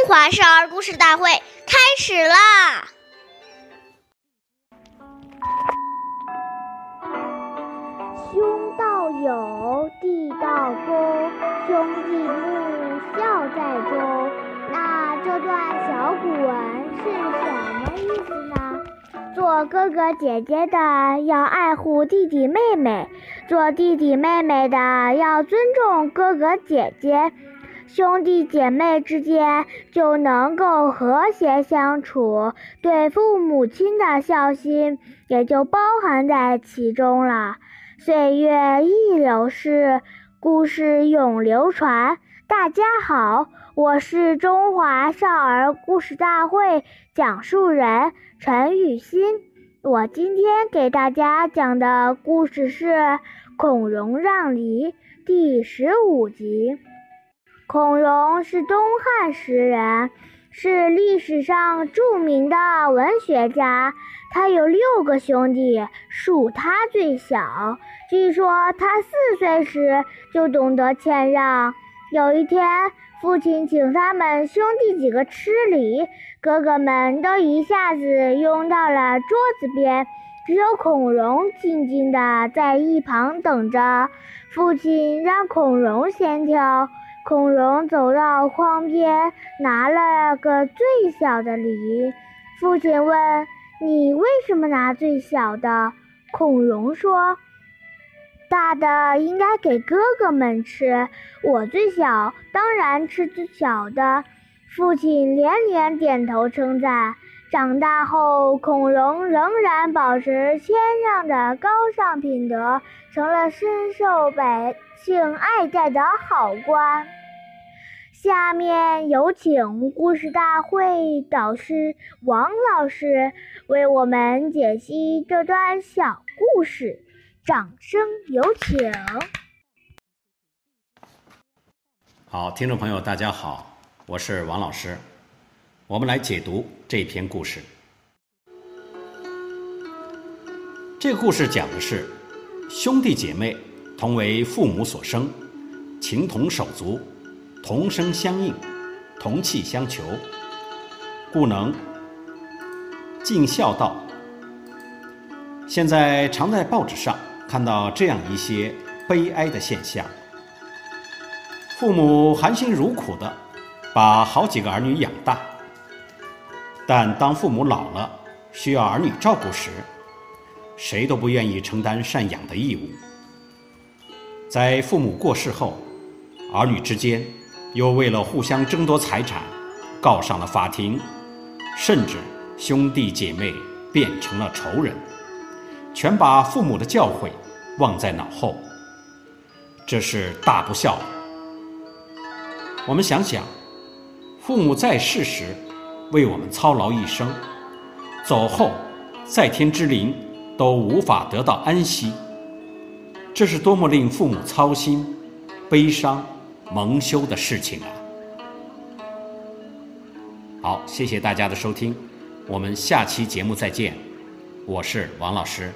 中华少儿故事大会开始啦！兄道友，弟道恭，兄弟睦，孝在中。那这段小古文是什么意思呢？做哥哥姐姐的要爱护弟弟妹妹，做弟弟妹妹的要尊重哥哥姐姐。兄弟姐妹之间就能够和谐相处，对父母亲的孝心也就包含在其中了。岁月易流逝，故事永流传。大家好，我是中华少儿故事大会讲述人陈雨欣。我今天给大家讲的故事是《孔融让梨》第十五集。孔融是东汉时人，是历史上著名的文学家。他有六个兄弟，属他最小。据说他四岁时就懂得谦让。有一天，父亲请他们兄弟几个吃梨，哥哥们都一下子拥到了桌子边，只有孔融静静地在一旁等着。父亲让孔融先挑。孔融走到筐边，拿了个最小的梨。父亲问：“你为什么拿最小的？”孔融说：“大的应该给哥哥们吃，我最小，当然吃最小的。”父亲连连点头称赞。长大后，孔融仍然保持谦让的高尚品德，成了深受百姓爱戴的好官。下面有请故事大会导师王老师为我们解析这段小故事，掌声有请。好，听众朋友，大家好，我是王老师。我们来解读这篇故事。这个故事讲的是兄弟姐妹同为父母所生，情同手足，同声相应，同气相求，故能尽孝道。现在常在报纸上看到这样一些悲哀的现象：父母含辛茹苦的把好几个儿女养大。但当父母老了，需要儿女照顾时，谁都不愿意承担赡养的义务。在父母过世后，儿女之间又为了互相争夺财产，告上了法庭，甚至兄弟姐妹变成了仇人，全把父母的教诲忘在脑后，这是大不孝。我们想想，父母在世时。为我们操劳一生，走后，在天之灵都无法得到安息，这是多么令父母操心、悲伤、蒙羞的事情啊！好，谢谢大家的收听，我们下期节目再见，我是王老师。